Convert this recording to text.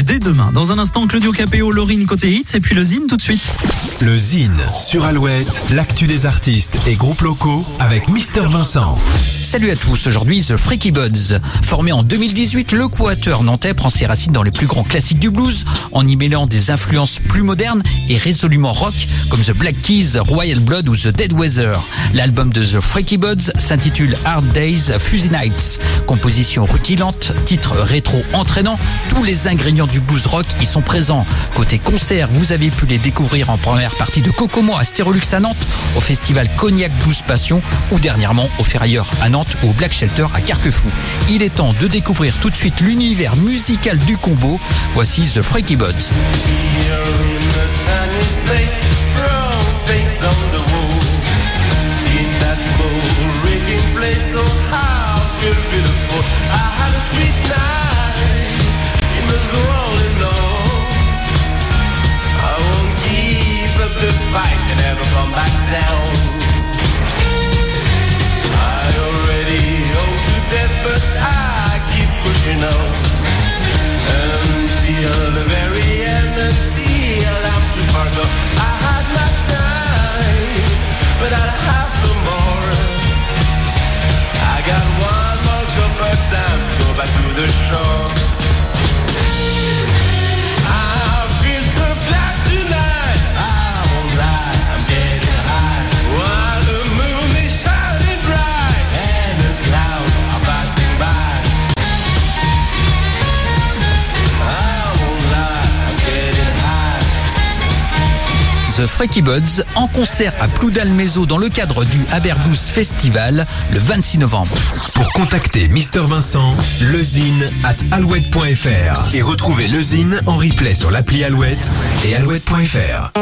dès demain. Dans un instant, Claudio Capéo, Laurine côté et puis le Zine tout de suite. Le Zine sur Alouette, l'actu des artistes et groupes locaux avec Mister Vincent. Salut à tous, aujourd'hui The Freaky Buds. Formé en 2018, le quatuor nantais prend ses racines dans les plus grands classiques du blues en y mêlant des influences plus modernes et résolument rock comme The Black Keys, Royal Blood ou The Dead Weather. L'album de The Freaky Buds s'intitule Hard Days, Fuzzy Nights. Composition rutilante, titre rétro entraînant, tous les ingrédients du blues rock y sont présents. Côté concert, vous avez pu les découvrir en première partie de Kokomo à Stérolux à Nantes, au festival Cognac Blues Passion ou dernièrement au Ferrailleur à Nantes au Black Shelter à Carquefou. Il est temps de découvrir tout de suite l'univers musical du combo. Voici The Freaky Buds. The shore. Freaky Buds en concert à Ploudalmézo dans le cadre du Haberblues Festival le 26 novembre. Pour contacter Mister Vincent, lezine at alouette.fr et retrouver lezine en replay sur l'appli Alouette et alouette.fr.